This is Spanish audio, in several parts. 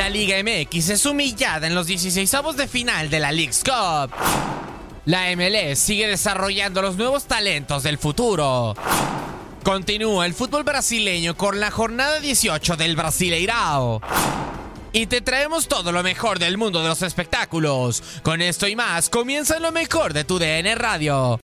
La Liga MX es humillada en los 16avos de final de la League's Cup. La MLS sigue desarrollando los nuevos talentos del futuro. Continúa el fútbol brasileño con la jornada 18 del Brasileirao. Y te traemos todo lo mejor del mundo de los espectáculos. Con esto y más, comienza lo mejor de tu DN Radio.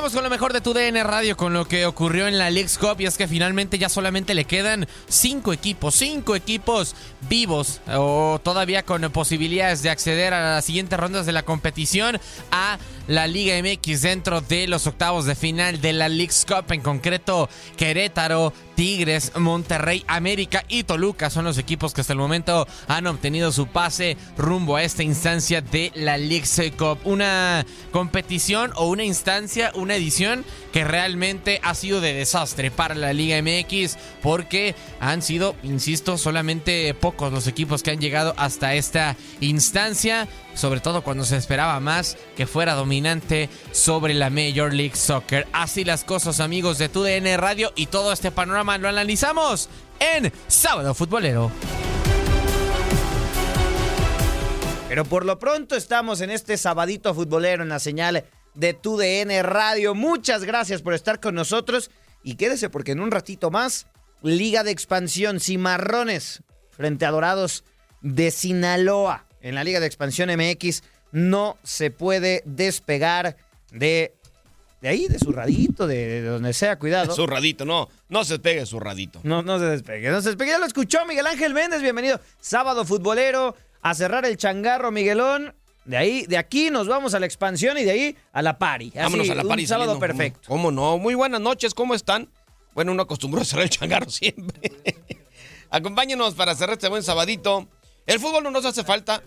Con lo mejor de tu DN Radio, con lo que ocurrió en la League's Cup, y es que finalmente ya solamente le quedan cinco equipos, cinco equipos vivos, o todavía con posibilidades de acceder a las siguientes rondas de la competición a la Liga MX dentro de los octavos de final de la League's Cup, en concreto Querétaro, Tigres, Monterrey, América y Toluca son los equipos que hasta el momento han obtenido su pase rumbo a esta instancia de la League's Cup. Una competición o una instancia, una edición que realmente ha sido de desastre para la Liga MX porque han sido, insisto, solamente pocos los equipos que han llegado hasta esta instancia, sobre todo cuando se esperaba más que fuera dominante sobre la Major League Soccer. Así las cosas amigos de TUDN Radio y todo este panorama lo analizamos en Sábado Futbolero. Pero por lo pronto estamos en este sabadito futbolero en la señal de tu DN Radio. Muchas gracias por estar con nosotros y quédese porque en un ratito más, Liga de Expansión Cimarrones frente a Dorados de Sinaloa en la Liga de Expansión MX no se puede despegar de de ahí, de su radito, de, de donde sea, cuidado. Zurradito, no, no se despegue zurradito. No, no se despegue, no se despegue. Ya lo escuchó Miguel Ángel Méndez, bienvenido. Sábado futbolero, a cerrar el changarro, Miguelón. De ahí, de aquí nos vamos a la expansión y de ahí a la pari. Vámonos a la pari Un sábado saliendo. perfecto. ¿Cómo no? Muy buenas noches, ¿cómo están? Bueno, uno acostumbró a cerrar el changarro siempre. Acompáñenos para cerrar este buen sabadito. El fútbol no nos hace falta.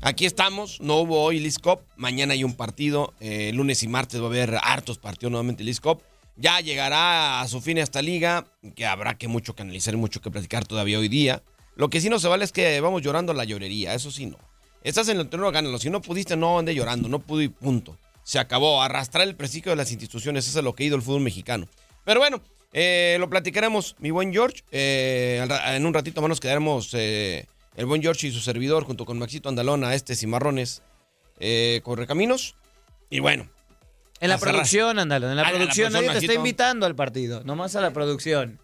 Aquí estamos, no hubo hoy Leagues Cup, mañana hay un partido, eh, lunes y martes va a haber hartos partidos nuevamente Leagues Cup. Ya llegará a su fin esta liga, que habrá que mucho que analizar y mucho que platicar todavía hoy día. Lo que sí no se vale es que vamos llorando la llorería, eso sí no. Estás en el terreno, gánalo. Si no pudiste, no ande llorando, no pude y punto. Se acabó, arrastrar el prestigio de las instituciones, eso es lo que ha ido el fútbol mexicano. Pero bueno, eh, lo platicaremos, mi buen George. Eh, en un ratito más nos quedaremos el buen George y su servidor, junto con Maxito Andalona, este Cimarrones, eh, Correcaminos. Y bueno. En la cerrar. producción, ándalo, en la Ah, producción. Nadie te está invitando al partido, nomás a la producción.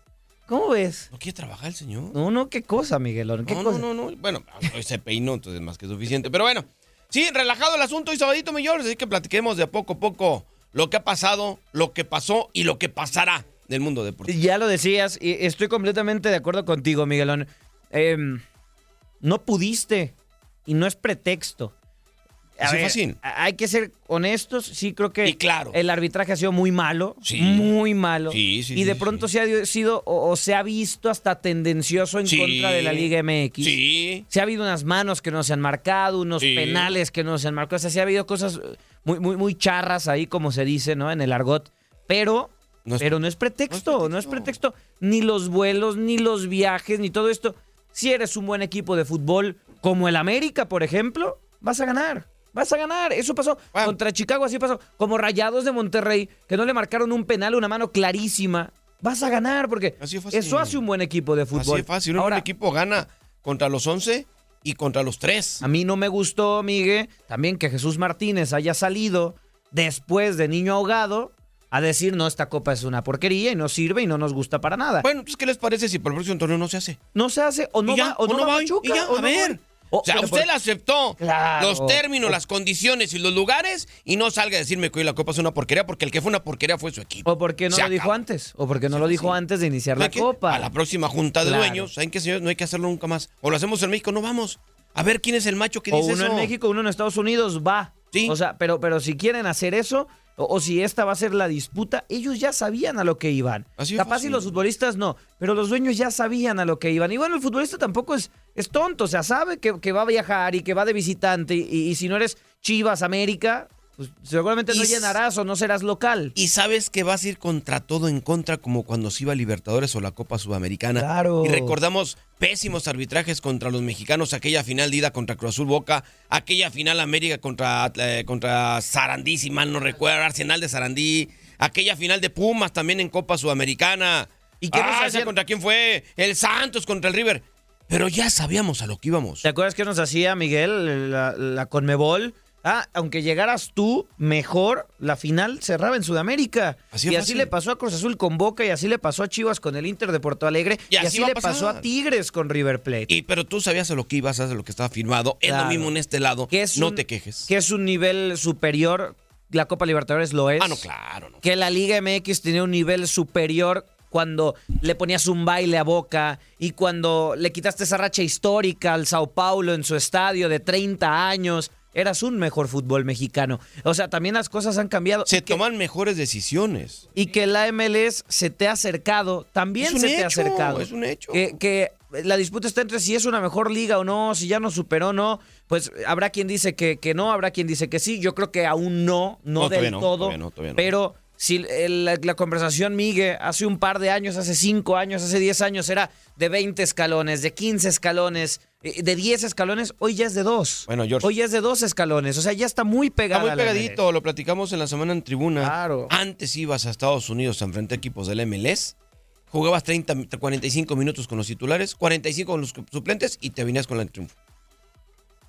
¿Cómo ves? ¿No quiere trabajar el señor? No, no, qué cosa, Miguelón, qué no, cosa. no, no, no. Bueno, hoy se peinó, entonces más que suficiente. Pero bueno, sí, relajado el asunto y sabadito, mi George. Así que platiquemos de a poco a poco lo que ha pasado, lo que pasó y lo que pasará del mundo deportivo. Ya lo decías, y estoy completamente de acuerdo contigo, Miguelón. Em, no pudiste, y no es pretexto. A Así ver, fácil. Hay que ser honestos, sí creo que Y claro. el arbitraje ha sido muy malo, Sí. muy malo. Sí, sí, y de pronto se ha sido o, o se ha visto hasta tendencioso en contra de la Liga MX. Sí. Se ha habido unas manos que no se han marcado, unos penales que no se han marcado. O sea, sí ha habido cosas muy, muy, muy charras ahí, como se dice, ¿no? En el argot. Pero, No es- pero no es pretexto, no es no es pretexto. Ni los vuelos, ni los viajes, ni todo esto. Si eres un buen equipo de fútbol, como el América, por ejemplo, vas a ganar. Vas a ganar. Eso pasó contra Chicago, así pasó. Como Rayados de Monterrey, que no le marcaron un penal, una mano clarísima. Vas a ganar, porque Así eso hace un buen equipo de Así fútbol. de fácil. Un Ahora, equipo gana contra los 11 y contra los 3. a mí no me gustó, Miguel, también que Jesús Martínez haya salido después de niño ahogado a decir, no, esta copa es una porquería y no sirve y no nos gusta para nada. Bueno, pues, ¿qué les parece si para el próximo torneo no se hace? no se hace o no va o no, va va? Pachuca, ¿Y ya? o A no ver. va. O- O sea, usted por- aceptó Claro. los términos, las condiciones y los lugares y no salga a decirme que hoy la copa es una porquería porque el que fue una porquería fue su equipo. ¿O por qué no Se lo dijo antes? ¿O por qué no lo dijo antes de iniciar la copa? A la próxima junta de Claro. dueños, ¿saben qué, señores? No hay que hacerlo nunca más. O lo hacemos en México, no vamos. A ver quién es el macho que o dice uno eso. en México, uno en Estados Unidos, va. Sí. O sea, pero, pero si quieren hacer eso, o, o si esta va a ser la disputa, ellos ya sabían a lo que iban. Así Capaz fácil. y los futbolistas no, pero los dueños ya sabían a lo que iban. Y bueno, el futbolista tampoco es, es tonto, o sea, sabe que, que va a viajar y que va de visitante. Y, y si no eres Chivas, América, pues seguramente no Y llenarás o no serás local. Y sabes que vas a ir contra todo en contra, como cuando se iba a Libertadores o la Copa Sudamericana. Claro. Y recordamos pésimos arbitrajes contra los mexicanos, aquella final de ida contra Cruz Azul Boca, aquella final América contra, eh, contra Sarandí, si mal no recuerdo, Arsenal de Sarandí, aquella final de Pumas también en Copa Sudamericana. ¿Y qué nos ah, hacían? ¿esa contra quién fue? El Santos contra el River. Pero ya sabíamos a lo que íbamos. ¿Te acuerdas que nos hacía Miguel la, la Conmebol? Ah, aunque llegaras tú, mejor la final cerraba en Sudamérica. Así y así fácil. le pasó a Cruz Azul con Boca y así le pasó a Chivas con el Inter de Porto Alegre Y y así le pasó a Tigres con River Plate. Y, pero tú sabías a lo que ibas, sabes a lo que estaba firmado. Es lo mismo en este lado. Que es no un- te quejes. Que es un nivel superior, la Copa Libertadores lo es. Ah, no, claro. No. que la Liga MX tenía un nivel superior cuando le ponías un baile a Boca y cuando le quitaste esa racha histórica al Sao Paulo en su estadio de 30 años. Eras un mejor fútbol mexicano. O sea, también las cosas han cambiado. Se que, toman mejores decisiones. y que la MLS se te ha acercado, también se te ha acercado. es un hecho. Que, que la disputa está entre si es una mejor liga o no, si ya nos superó o no. Pues habrá quien dice que, que no, habrá quien dice que sí. Yo creo que aún no, no, No, del no, todo. todavía no, todavía no. Pero si el- la, la conversación, Migue, hace un par de años, hace cinco años, hace 10 años, era de 20 escalones, de 15 escalones, eh, de 10 escalones, hoy ya es de dos. Bueno, George. Hoy ya es de dos escalones. O sea, ya está muy Está pegada. muy pegadito, lo platicamos en la semana en tribuna. Claro. Antes ibas a Estados Unidos a enfrentar equipos del MLS, jugabas 30, 45 minutos con los titulares, 45 con los suplentes y te venías con la triunfo.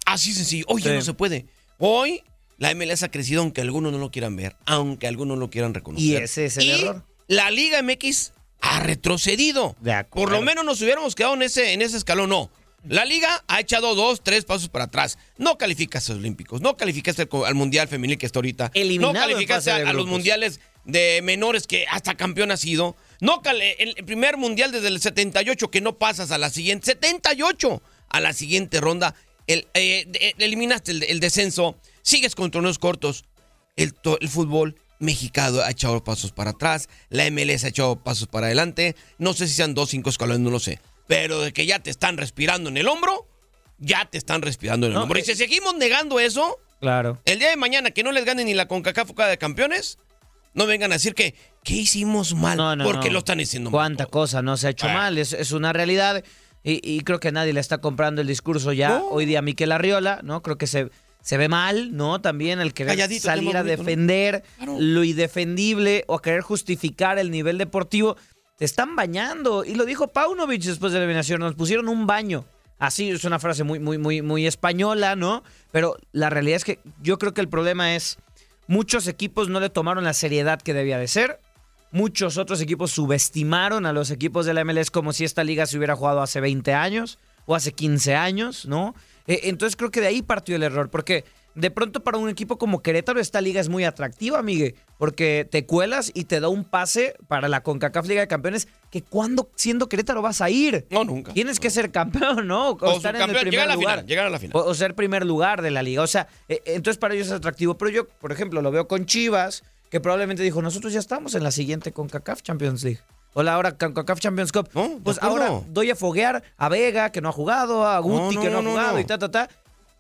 Así sencillo. Hoy ya no se puede. Hoy la MLS ha crecido aunque algunos no lo quieran ver, aunque algunos no lo quieran reconocer. Y ese es el Y error. La Liga MX ha retrocedido. De acuerdo. Por lo menos nos hubiéramos quedado en ese, en ese escalón, no. La liga ha echado dos, tres pasos para atrás. No calificaste a los Olímpicos, no calificaste al, Mundial Femenil que está ahorita. Eliminado no calificaste a, a los. Mundiales de menores que hasta campeón ha sido. No el primer Mundial desde el 78 que no pasas a la siguiente. 78 a la siguiente ronda. El, eh, eliminaste el, el descenso. Sigues con torneos cortos. El, to- el fútbol mexicano ha echado pasos para atrás, la MLS ha echado pasos para adelante, no sé si sean dos, cinco escalones, no lo sé, pero de que ya te están respirando en el hombro, ya te están respirando en el No, hombro. Y eh, si seguimos negando eso, Claro. el día de mañana que no les gane ni la CONCACAF de Campeones, no vengan a decir que, ¿qué hicimos mal? No, no, porque no. lo están diciendo mal. Cuánta cosa no se ha hecho Ah. mal, es, es una realidad. Y, y creo que nadie le está comprando el discurso ya hoy día a Miquel Arriola, ¿no? Creo que se, se ve mal, ¿no? También el querer Calladito, salir a defender Claro. lo indefendible o a querer justificar el nivel deportivo. Te están bañando. Y lo dijo Paunovic después de la eliminación. Nos pusieron un baño Así es una frase muy, muy, muy, muy española, ¿no? Pero la realidad es que yo creo que el problema es muchos equipos no le tomaron la seriedad que debía de ser. Muchos otros equipos subestimaron a los equipos de la MLS como si esta liga se hubiera jugado hace 20 años o hace 15 años, ¿no? Eh, entonces creo que de ahí partió el error, porque de pronto para un equipo como Querétaro esta liga es muy atractiva, Miguel, porque te cuelas y te da un pase para la CONCACAF Liga de Campeones que cuando siendo Querétaro vas a ir. No, nunca. Tienes que ser campeón, ¿no? O, O estar en el primer llegar a la lugar. final, llegar a la final. O, o ser primer lugar de la liga. O sea, eh, entonces para ellos es atractivo. Pero yo, por ejemplo, lo veo con Chivas, que probablemente dijo, nosotros ya estamos en la siguiente CONCACAF Champions League. O la ahora CONCACAF Champions Cup. No, pues ahora doy a foguear a Vega, que no ha jugado, a Guti, No, que no, ha jugado, y ta, ta, ta.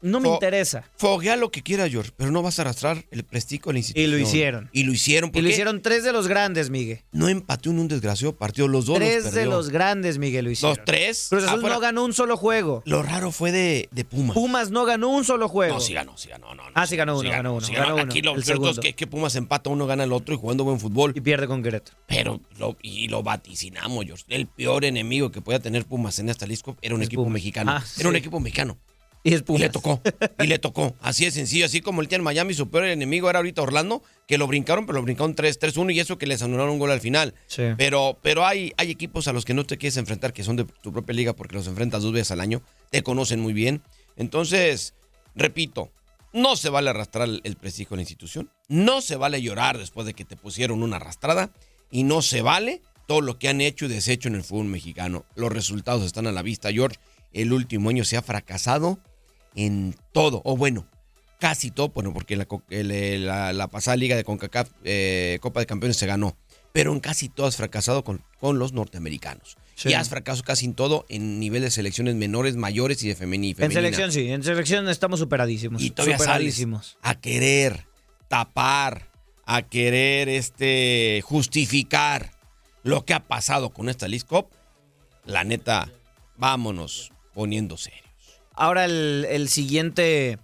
No me interesa. Foguea lo que quiera, George, pero no vas a arrastrar el prestigio de la institución. Y lo hicieron. Y lo hicieron. Y porque lo hicieron tres de los grandes, Miguel. No empató en un desgraciado partido. Los dos Tres los de los grandes, Miguel, lo hicieron. Los tres. Cruz Azul afuera. no ganó un solo juego. Lo raro fue de, de Pumas. Pumas no ganó un solo juego. No, sí ganó, sí ganó. No, no, Ah, sí ganó uno, ganó uno, sí ganó uno, Aquí lo el cierto es que, que Pumas empata, uno gana el otro y jugando buen fútbol. Y pierde con Querétaro. Pero lo, y lo vaticinamos, George. El peor enemigo que podía tener Pumas en esta Lisco era un Es equipo Pumas. mexicano. Ah, Era un equipo mexicano. Y le tocó. Y le tocó. Así de sencillo. Así como el día en Miami, su peor enemigo era ahorita Orlando, que lo brincaron, pero lo brincaron 3-3-1 y eso que les anularon un gol al final. Sí. Pero, pero hay, hay equipos a los que no te quieres enfrentar, que son de tu propia liga, porque los enfrentas dos veces al año, te conocen muy bien. Entonces, repito, no se vale arrastrar el, el prestigio de la institución, no se vale llorar después de que te pusieron una arrastrada, y no se vale todo lo que han hecho y deshecho en el fútbol mexicano. Los resultados están a la vista, George. El último año se ha fracasado en todo, o bueno, casi todo, bueno, porque la, la- la pasada liga de CONCACAF, eh, Copa de Campeones se ganó, pero en casi todo has fracasado con, con los norteamericanos. Sí. Y has fracasado casi en todo en nivel de selecciones menores, mayores y de femeni- En femenina. selección sí, en selección estamos superadísimos. Y todavía sales superadísimos. a querer tapar, a querer este, justificar lo que ha pasado con esta League Cup. La neta, vámonos poniendo serios. Ahora el, el siguiente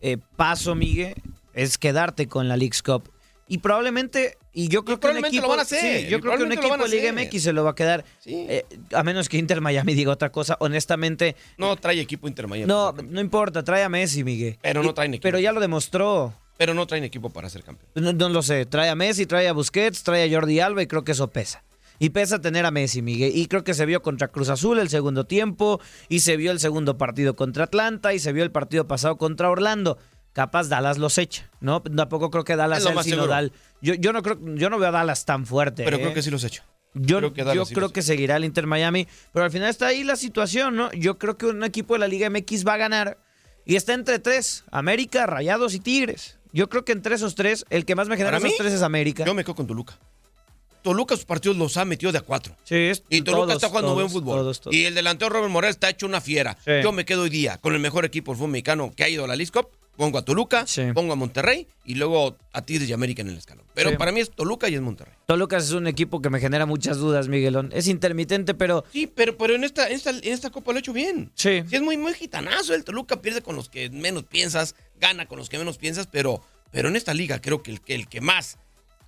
eh, paso, Miguel, es quedarte con la League's Cup. Y probablemente, y yo creo que un equipo, lo van a hacer, sí, yo creo que un equipo de Liga. MX se lo va a quedar. Sí. Eh, a menos que Inter Miami diga otra cosa. Honestamente, No trae equipo intermedio. no, no importa, trae a Messi, Miguel. Pero no traen equipo. Pero ya lo demostró. Pero no traen equipo para ser campeón. No, no lo sé, trae a Messi, trae a Busquets, trae a Jordi Alba y creo que eso pesa. Y pesa tener a Messi, Miguel. Y creo que se vio contra Cruz Azul el segundo tiempo, y se vio el segundo partido contra Atlanta, y se vio el partido pasado contra Orlando. Capaz Dallas los echa, ¿no? Tampoco creo que Dallas sea el sinodal. Yo, yo no creo, yo no veo a Dallas tan fuerte. Pero ¿eh? creo que sí los hecho. Yo creo que yo Dallas sí creo los que seguirá el Inter Miami, pero al final está ahí la situación, ¿no? Yo creo que un equipo de la Liga MX va a ganar y está entre tres, América, Rayados y Tigres. Yo creo que entre esos tres, el que más me genera esos mí, tres es América. Yo me quedo con Toluca. Toluca sus partidos los ha metido de a cuatro. Sí, es- Y Toluca todos, está jugando todos, buen fútbol. todos. Y el delantero Robert Morel está hecho una fiera. Sí. Yo me quedo hoy día con el mejor equipo del fútbol mexicano que ha ido a la Cup. Pongo a Toluca, Sí. pongo a Monterrey y luego a Tigres y América en el escalón. Pero Sí. para mí es Toluca y es Monterrey. Toluca es un equipo que me genera muchas dudas, Miguelón. Es intermitente, pero Sí, pero, pero en, esta, en, esta, en esta Copa lo ha hecho bien. sí. Sí, es muy, muy gitanazo. El Toluca pierde con los que menos piensas, gana con los que menos piensas, pero, pero en esta liga creo que el, que el que más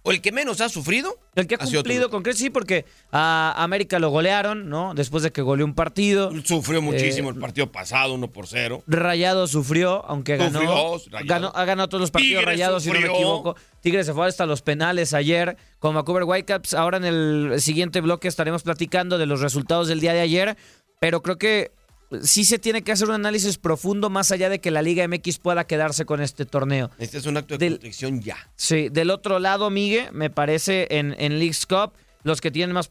o el que menos ha sufrido. El que ha cumplido con creces, sí, porque a América lo golearon, ¿no? Después de que goleó un partido. Sufrió muchísimo Eh, el partido pasado, 1 por 0. Rayado sufrió, aunque ganó, Sufrió, ganó. Ha ganado todos los partidos Tigres rayados, si no me equivoco. Tigres se fue hasta los penales ayer con Vancouver Whitecaps. Ahora en el siguiente bloque estaremos platicando de los resultados del día de ayer. Pero creo que sí se tiene que hacer un análisis profundo más allá de que la Liga MX pueda quedarse con este torneo. Este es un acto de Del- ya. Sí, del otro lado, Migue, me parece en, en League's Cup, los que tienen más,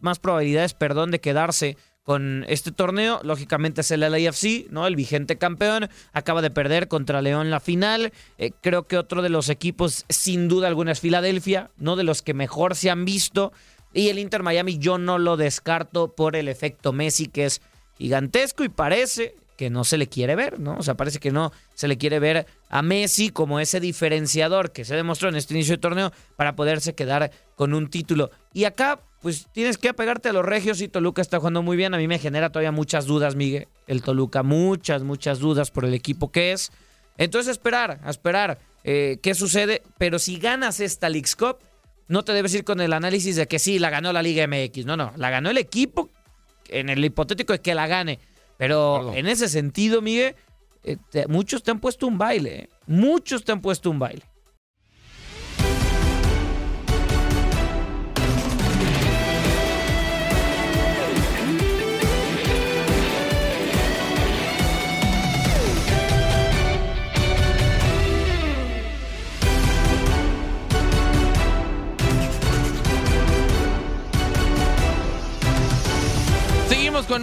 más probabilidades, perdón, de quedarse con este torneo, lógicamente es el LAFC, ¿no? El vigente campeón, acaba de perder contra León la final. Eh, creo que otro de los equipos, sin duda alguna, es Filadelfia, ¿no? De los que mejor se han visto. Y el Inter Miami yo no lo descarto por el efecto Messi, que es gigantesco y parece que no se le quiere ver, ¿no? O sea, parece que no se le quiere ver a Messi como ese diferenciador que se demostró en este inicio de torneo para poderse quedar con un título. Y acá, pues tienes que apegarte a los regios y Toluca está jugando muy bien. A mí me genera todavía muchas dudas, Miguel. El Toluca, muchas, muchas dudas por el equipo que es. Entonces, esperar, a esperar eh, qué sucede. Pero si ganas esta League's Cup, no te debes ir con el análisis de que sí, la ganó la Liga MX. No, no, la ganó el equipo en el hipotético de que la gane. Pero en ese sentido, Miguel, eh, muchos te han puesto un baile. ¿eh? Muchos te han puesto un baile.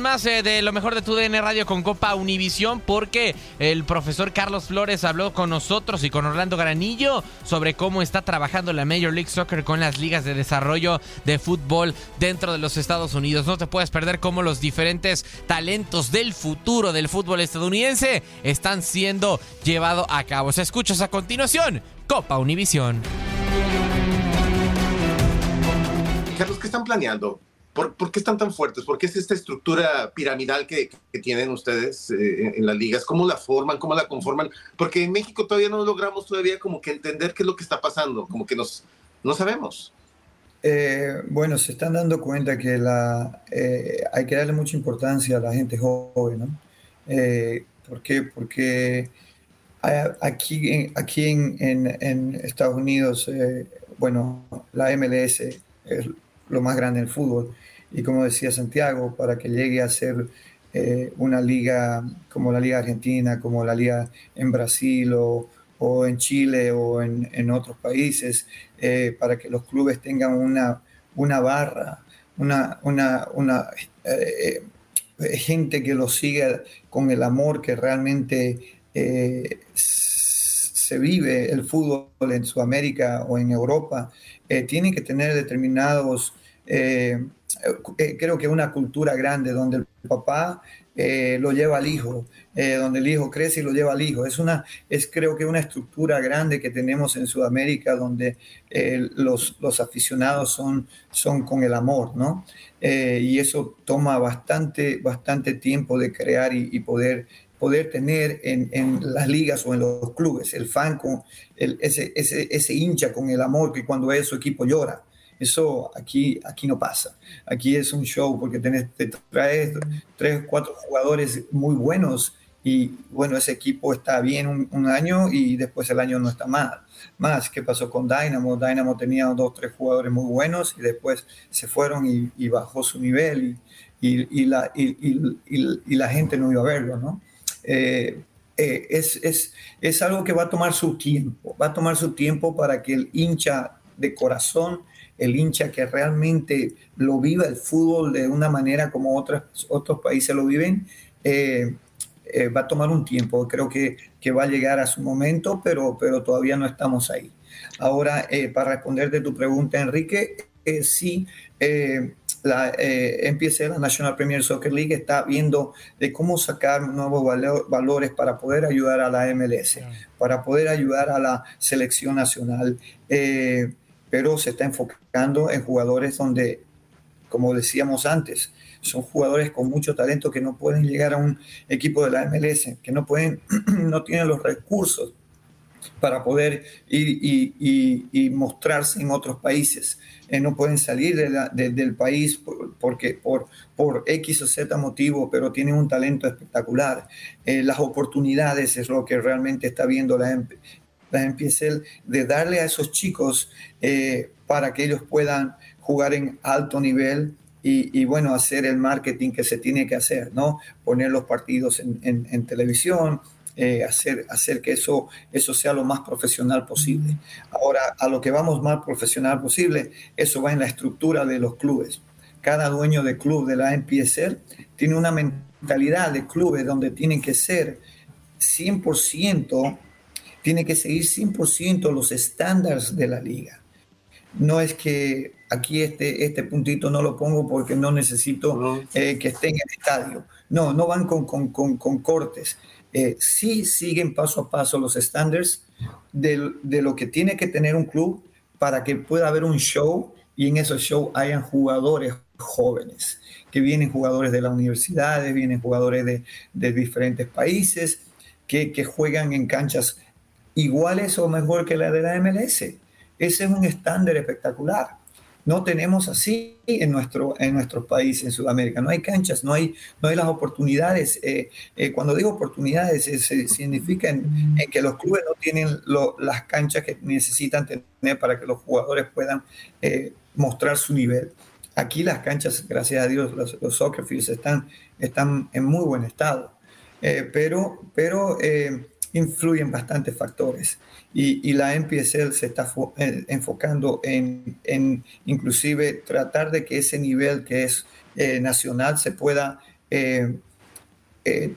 Más eh, de lo mejor de tu DN Radio con Copa Univisión porque el profesor Carlos Flores habló con nosotros y con Orlando Granillo sobre cómo está trabajando la Major League Soccer con las ligas de desarrollo de fútbol dentro de los Estados Unidos. No te puedes perder cómo los diferentes talentos del futuro del fútbol estadounidense están siendo llevados a cabo. Se escuchas a continuación Copa Univisión. Carlos, ¿qué están planeando? ¿Por, qué están tan fuertes? ¿Por qué es esta estructura piramidal que, tienen ustedes eh, en las ligas? ¿Cómo la forman? ¿Cómo la conforman? Porque en México todavía no logramos todavía como que entender qué es lo que está pasando, como que nos, no sabemos. Eh, bueno, se están dando cuenta que la, eh, hay que darle mucha importancia a la gente joven, ¿no? ¿Por qué? Porque aquí, aquí en, en, en Estados Unidos, bueno, la MLS lo más grande del fútbol. Y como decía Santiago, para que llegue a ser eh, una liga como la Liga Argentina, como la Liga en Brasil o, en Chile o en, otros países, eh, para que los clubes tengan una, una barra, una, una, una eh, gente que los siga con el amor que realmente se vive el fútbol en Sudamérica o en Europa, tienen que tener determinados eh, creo que una cultura grande donde el papá eh, lo lleva al hijo, eh, donde el hijo crece y lo lleva al hijo. Es una, es creo que una estructura grande que tenemos en Sudamérica donde los, los, aficionados son, son con el amor, ¿no? y eso toma bastante, bastante tiempo de crear y, poder poder tener en, en, las ligas o en los clubes, el fan con el, ese, ese, ese hincha con el amor que cuando ve su equipo llora. Eso aquí, aquí no pasa. Aquí es un show porque tenés, te traes tres, cuatro jugadores muy buenos y bueno, ese equipo está bien un, año y después el año no está mal. Más, ¿qué pasó con Dynamo? Dynamo tenía dos, tres jugadores muy buenos y después se fueron y, bajó su nivel y, y, la gente no iba a verlo, ¿no? Eh, eh, es, es, es algo que va a tomar su tiempo, va a tomar su tiempo para que el hincha de corazón el hincha que realmente lo viva el fútbol de una manera como otras, otros países lo viven, eh, eh, va a tomar un tiempo. Creo que, que, va a llegar a su momento, pero, pero todavía no estamos ahí. Ahora, eh, para responderte tu pregunta, Enrique, sí, la empieza la National Premier Soccer League está viendo de cómo sacar nuevos valores para poder ayudar a la MLS, para poder ayudar a la selección nacional pero se está enfocando en jugadores donde, como decíamos antes, son jugadores con mucho talento que no pueden llegar a un equipo de la MLS, que no pueden, no tienen los recursos para poder ir y, mostrarse en otros países. Eh, no pueden salir del país porque, por, por X o Z motivo, pero tienen un talento espectacular. Eh, las oportunidades es lo que realmente está viendo la, la de darle a esos chicos eh, para que ellos puedan jugar en alto nivel y, bueno, hacer el marketing que se tiene que hacer, ¿no? Poner los partidos en, televisión, eh, hacer, hacer que eso, eso sea lo más profesional posible. Ahora, a lo que vamos más profesional posible, eso va en la estructura de los clubes. Cada dueño de club de la NPSL tiene una mentalidad de clubes donde tienen que ser 100% tiene que seguir 100% los estándares de la liga. No es que aquí este, este puntito no lo pongo porque no necesito eh, que esté en el estadio. No, no van con, con, con, cortes. Eh, sí siguen paso a paso los estándares de, de, lo que tiene que tener un club para que pueda haber un show y en esos shows hayan jugadores jóvenes, que vienen jugadores de las universidades, vienen jugadores de, de diferentes países, que, que, juegan en canchas iguales o mejor que la de la MLS. Ese es un estándar espectacular. no tenemos así en nuestro, en nuestro país, en Sudamérica. No hay canchas, no hay, no hay las oportunidades. Eh, eh, cuando digo oportunidades, se significa en, que los clubes no tienen las canchas que necesitan tener para que los jugadores puedan eh, mostrar su nivel. Aquí las canchas, gracias a Dios, los, los están, están en muy buen estado, pero, pero influyen bastantes factores y, la NPSL se está eh, enfocando en, inclusive tratar de que ese nivel que es eh, nacional se pueda eh,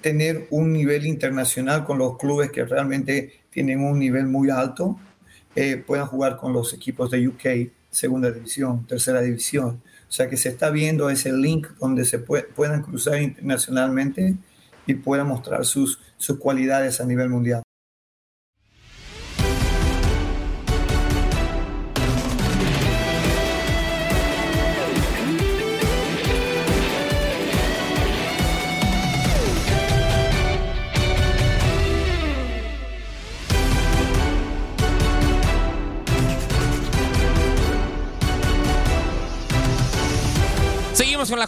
tener un nivel internacional con los clubes que realmente tienen un nivel muy alto, puedan jugar con los equipos de UK, segunda división, tercera división. O sea que se está viendo ese link donde se puedan cruzar internacionalmente y puedan mostrar sus, sus cualidades a nivel mundial.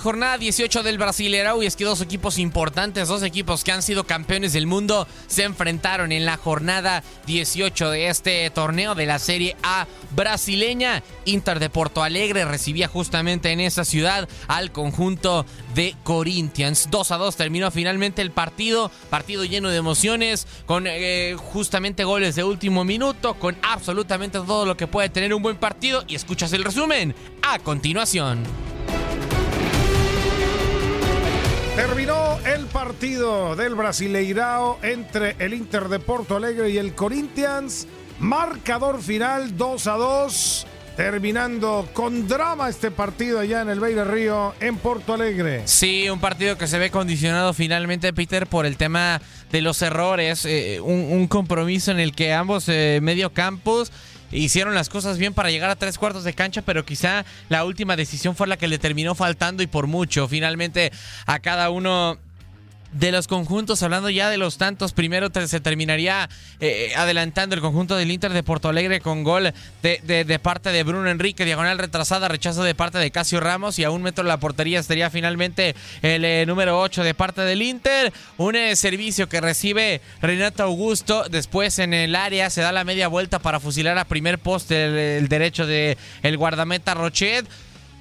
Jornada 18 del Brasileirão y es que dos equipos importantes, dos equipos que han sido campeones del mundo, se enfrentaron en la jornada 18 de este torneo de la Serie A brasileña. Inter de Porto Alegre recibía justamente en esa ciudad al conjunto de Corinthians. 2 a 2 terminó finalmente el partido, partido lleno de emociones, con eh, justamente goles de último minuto, con absolutamente todo lo que puede tener un buen partido. Y escuchas el resumen a continuación. Terminó el partido del Brasileirao entre el Inter de Porto Alegre y el Corinthians. Marcador final 2 a 2. Terminando con drama este partido allá en el Beira Río, en Porto Alegre. Sí, un partido que se ve condicionado finalmente, Peter, por el tema de los errores. Eh, un, compromiso en el que ambos eh, medio campos hicieron las cosas bien para llegar a tres cuartos de cancha, pero quizá la última decisión fue la que le terminó faltando y por mucho. Finalmente a cada uno de los conjuntos, hablando ya de los tantos, primero se terminaría eh, adelantando el conjunto del Inter de Porto Alegre con gol de, parte de Bruno Enrique, diagonal retrasada, rechazo de parte de Casio Ramos y a un metro de la portería estaría finalmente el eh, número 8 de parte del Inter, un eh, servicio que recibe Renato Augusto, después en el área se da la media vuelta para fusilar a primer poste el, derecho de el guardameta Rochet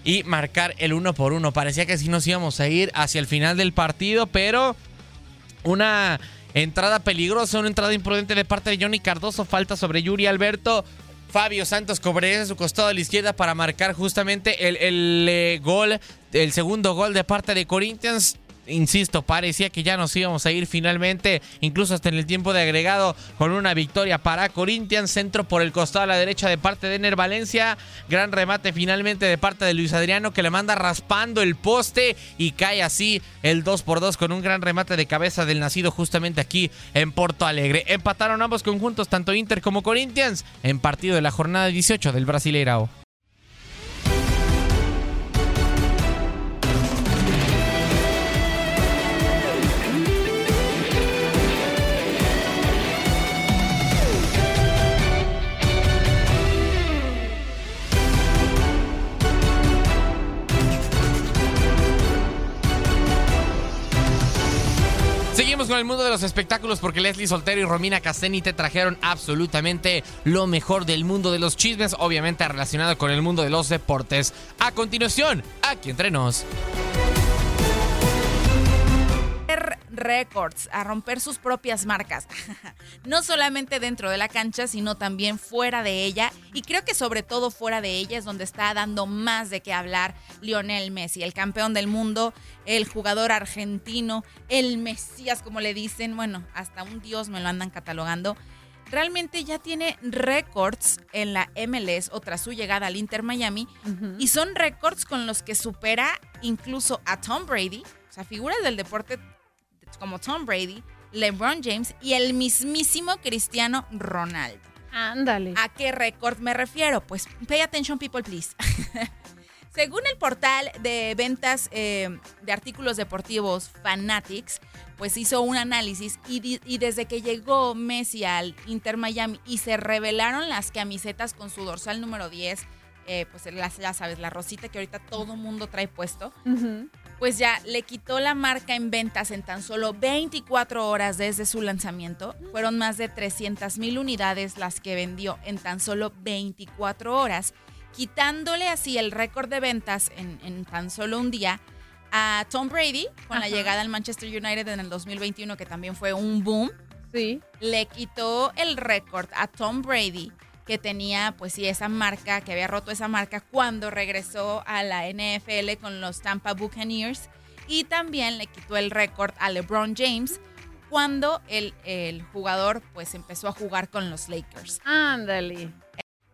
y marcar el uno por uno. Parecía que sí nos íbamos a ir hacia el final del partido, pero una entrada peligrosa, una entrada imprudente de parte de Johnny Cardoso, falta sobre Yuri Alberto. Fabio Santos cobraría su costado a la izquierda para marcar justamente el, el eh, gol, el segundo gol de parte de Corinthians insisto, parecía que ya nos íbamos a ir finalmente, incluso hasta en el tiempo de agregado, con una victoria para Corinthians, centro por el costado a la derecha de parte de Ener Valencia, gran remate finalmente de parte de Luis Adriano que le manda raspando el poste y cae así el 2 por 2 con un gran remate de cabeza del nacido justamente aquí en Porto Alegre. Empataron ambos conjuntos, tanto Inter como Corinthians, en partido de la jornada 18 del Brasileirao. El mundo de los espectáculos porque Leslie Soltero y Romina Casteni te trajeron absolutamente lo mejor del mundo de los chismes, obviamente relacionado con el mundo de los deportes. A continuación, aquí entre nos. Records, a romper sus propias marcas, no solamente dentro de la cancha, sino también fuera de ella. Y creo que sobre todo fuera de ella es donde está dando más de qué hablar Lionel Messi, el campeón del mundo, el jugador argentino, el Mesías, como le dicen, bueno, hasta un dios me lo andan catalogando. Realmente ya tiene récords en la MLS o tras su llegada al Inter Miami y son récords con los que supera incluso a Tom Brady, o sea, figuras del deporte como Tom Brady, LeBron James y el mismísimo Cristiano Ronaldo. Ándale. ¿A qué récord me refiero? Pues pay attention people, please. Según el portal de ventas eh, de artículos deportivos Fanatics, pues hizo un análisis y, y, desde que llegó Messi al Inter Miami y se revelaron las camisetas con su dorsal número 10 eh, pues las- ya sabes, la rosita que ahorita todo mundo trae puesto, Ujú. Pues ya le quitó la marca en ventas en tan solo 24 horas desde su lanzamiento. Fueron más de 300 mil unidades las que vendió en tan solo 24 horas, quitándole así el récord de ventas en, en tan solo un día a Tom Brady con la llegada al Manchester United en el 2021, que también fue un boom. Sí. Le quitó el récord a Tom Brady que tenía, pues sí, esa marca, que había roto esa marca cuando regresó a la NFL con los Tampa Buccaneers. Y también le quitó el récord a LeBron James cuando el, el jugador pues empezó a jugar con los Lakers. Ándale.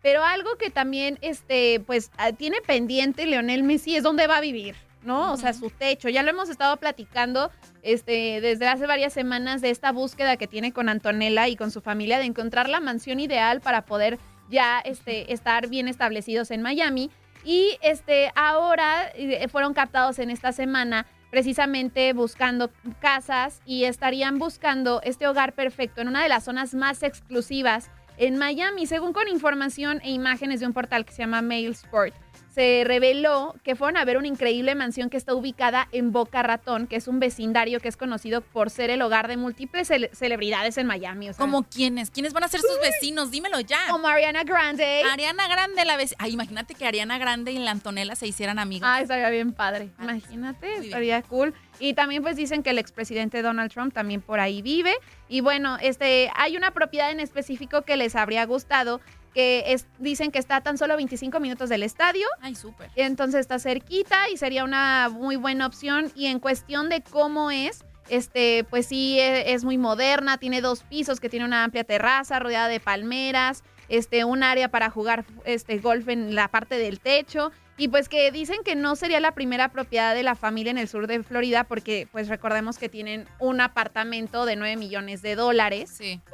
Pero algo que también, este, pues, ah, tiene pendiente Leonel Messi es dónde va a vivir, ¿no? O sea, su techo. Ya lo hemos estado platicando, este, desde hace varias semanas de esta búsqueda que tiene con Antonella y con su familia de encontrar la mansión ideal para poder ya, este, estar bien establecidos en Miami. Y, este, ahora eh, fueron captados en esta semana precisamente buscando casas y estarían buscando este hogar perfecto en una de las zonas más exclusivas en Miami, según con información e imágenes de un portal que se llama Mail Sport. Se reveló que fueron a ver una increíble mansión que está ubicada en Boca Ratón, que es un vecindario que es conocido por ser el hogar de múltiples cele- celebridades en Miami. O sea, ¿Cómo quiénes? ¿Quiénes van a ser sus vecinos? Dímelo ya. como Ariana Grande. Ariana Grande, la vecina. Ay, imagínate que Ariana Grande y la Antonella se hicieran amigas. Ah, estaría bien padre. Ah, Imagínate, bien. estaría cool. Y también pues dicen que el expresidente Donald Trump también por ahí vive. Y bueno, este, hay una propiedad en específico que les habría gustado, que es, dicen que está a tan solo 25 minutos del estadio. Ay, súper. Entonces está cerquita y sería una muy buena opción. Y en cuestión de cómo es, este, pues sí, e- es muy moderna, tiene dos pisos, que tiene una amplia terraza rodeada de palmeras, este, un área para jugar este, golf en la parte del techo. Y pues que dicen que no sería la primera propiedad de la familia en el sur de Florida, porque pues recordemos que tienen un apartamento de 9 millones de dólares. Sí. Entonces,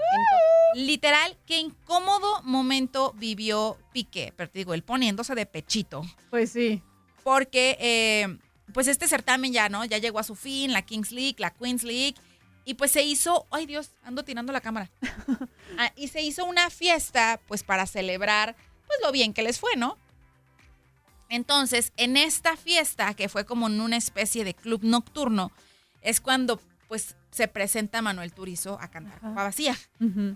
Literal, qué incómodo momento vivió Piqué. Pero te digo, él poniéndose de pechito. pues sí. Porque, eh, pues este certamen ya, ¿no? Ya llegó a su fin, la Kings League, la Queens League. Y pues se hizo, ay Dios, ando tirando la cámara. Ah, y se hizo una fiesta, pues para celebrar, pues lo bien que les fue, ¿no? Entonces, en esta fiesta, que fue como en una especie de club nocturno, es cuando, pues, se presenta Manuel Turizo a cantar Copa Vacía.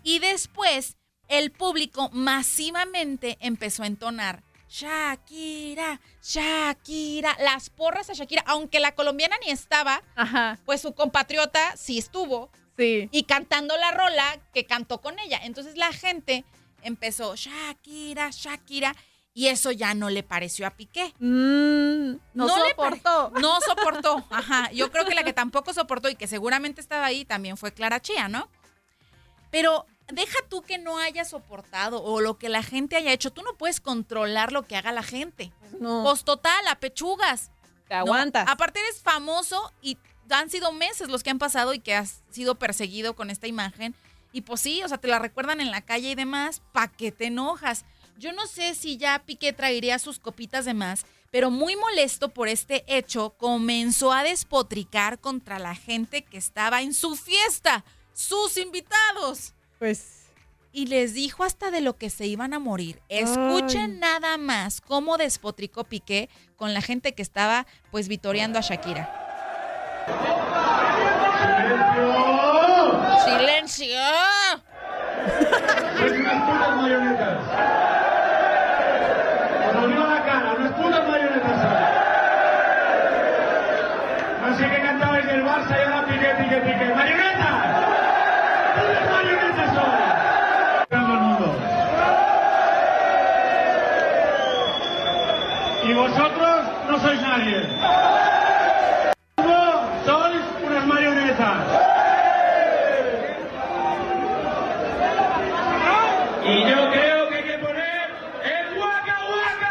Y después el público masivamente empezó a entonar Shakira, Shakira, las porras a Shakira, aunque la colombiana ni estaba, Ajá, pues su compatriota sí estuvo sí. y cantando la rola que cantó con ella. Entonces la gente empezó Shakira, Shakira y eso ya no le pareció a Piqué. Mm, no, No le soportó. No soportó. Ajá. Yo creo que la que tampoco soportó y que seguramente estaba ahí también fue Clara Chía, ¿no? Pero deja tú que no haya soportado o lo que la gente haya hecho. Tú no puedes controlar lo que haga la gente. No, Pues total, a pechugas. te ¿no? aguantas. Aparte eres famoso y han sido meses los que han pasado y que has sido perseguido con esta imagen. Y pues sí, o sea, te la recuerdan en la calle y demás, ¿pa' qué te enojas? Yo no sé si ya Piqué traería sus copitas de más, pero muy molesto por este hecho, comenzó a despotricar contra la gente que estaba en su fiesta, sus invitados. Pues Y les dijo hasta de lo que se iban a morir. Escuchen nada más cómo despotricó Piqué con la gente que estaba pues vitoreando a Shakira. ¡Silencio! No sé qué Barça y ahora pique, pique. ¡Marionetas! ¡Putas marionetas el mundo. Y vosotros no sois nadie. No sois unas marionetas. Y yo creo que hay que poner el Waka Waka.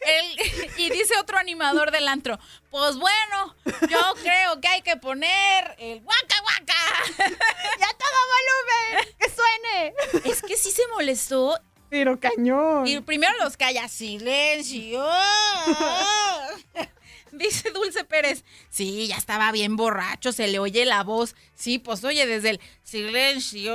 El- y dice otro animador del antro, pues bueno, yo creo que hay que poner el guaca guaca. ¡Ya todo volumen! ¡Que suene! Es que sí se molestó Pero cañón. y primero los calla, silencio. Dice Dulce Pérez, sí, ya estaba bien borracho, se le oye la voz. Sí, pues oye, desde el silencio.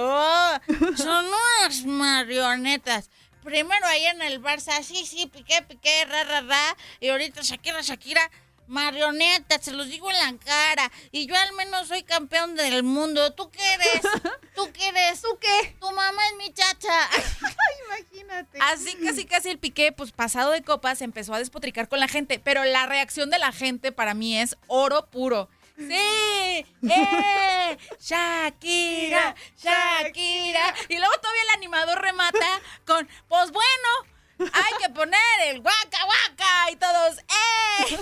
Son unas marionetas. Primero ahí en el Barça, sí, sí, piqué, piqué, ra, ra, ra. Y ahorita Shakira, Shakira, marioneta, se los digo en la cara. Y yo al menos soy campeón del mundo. ¿Tú qué eres? ¿Tú qué eres? ¿Tú qué? Tu mamá es mi chacha. Imagínate. Así casi casi el Piqué, pues pasado de copas, empezó a despotricar con la gente. Pero la reacción de la gente para mí es oro puro. ¡Sí! ¡Eh! ¡Shakira! ¡Shakira! Y luego todavía el animador remata con, pues bueno, hay que poner el guaca guaca y todos, ¡eh!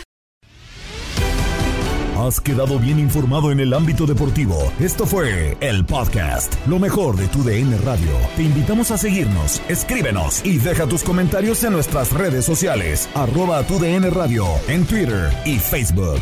Has quedado bien informado en el ámbito deportivo. Esto fue el podcast, lo mejor de tu DN Radio. Te invitamos a seguirnos, escríbenos y deja tus comentarios en nuestras redes sociales, arroba tu DN Radio, en Twitter y Facebook.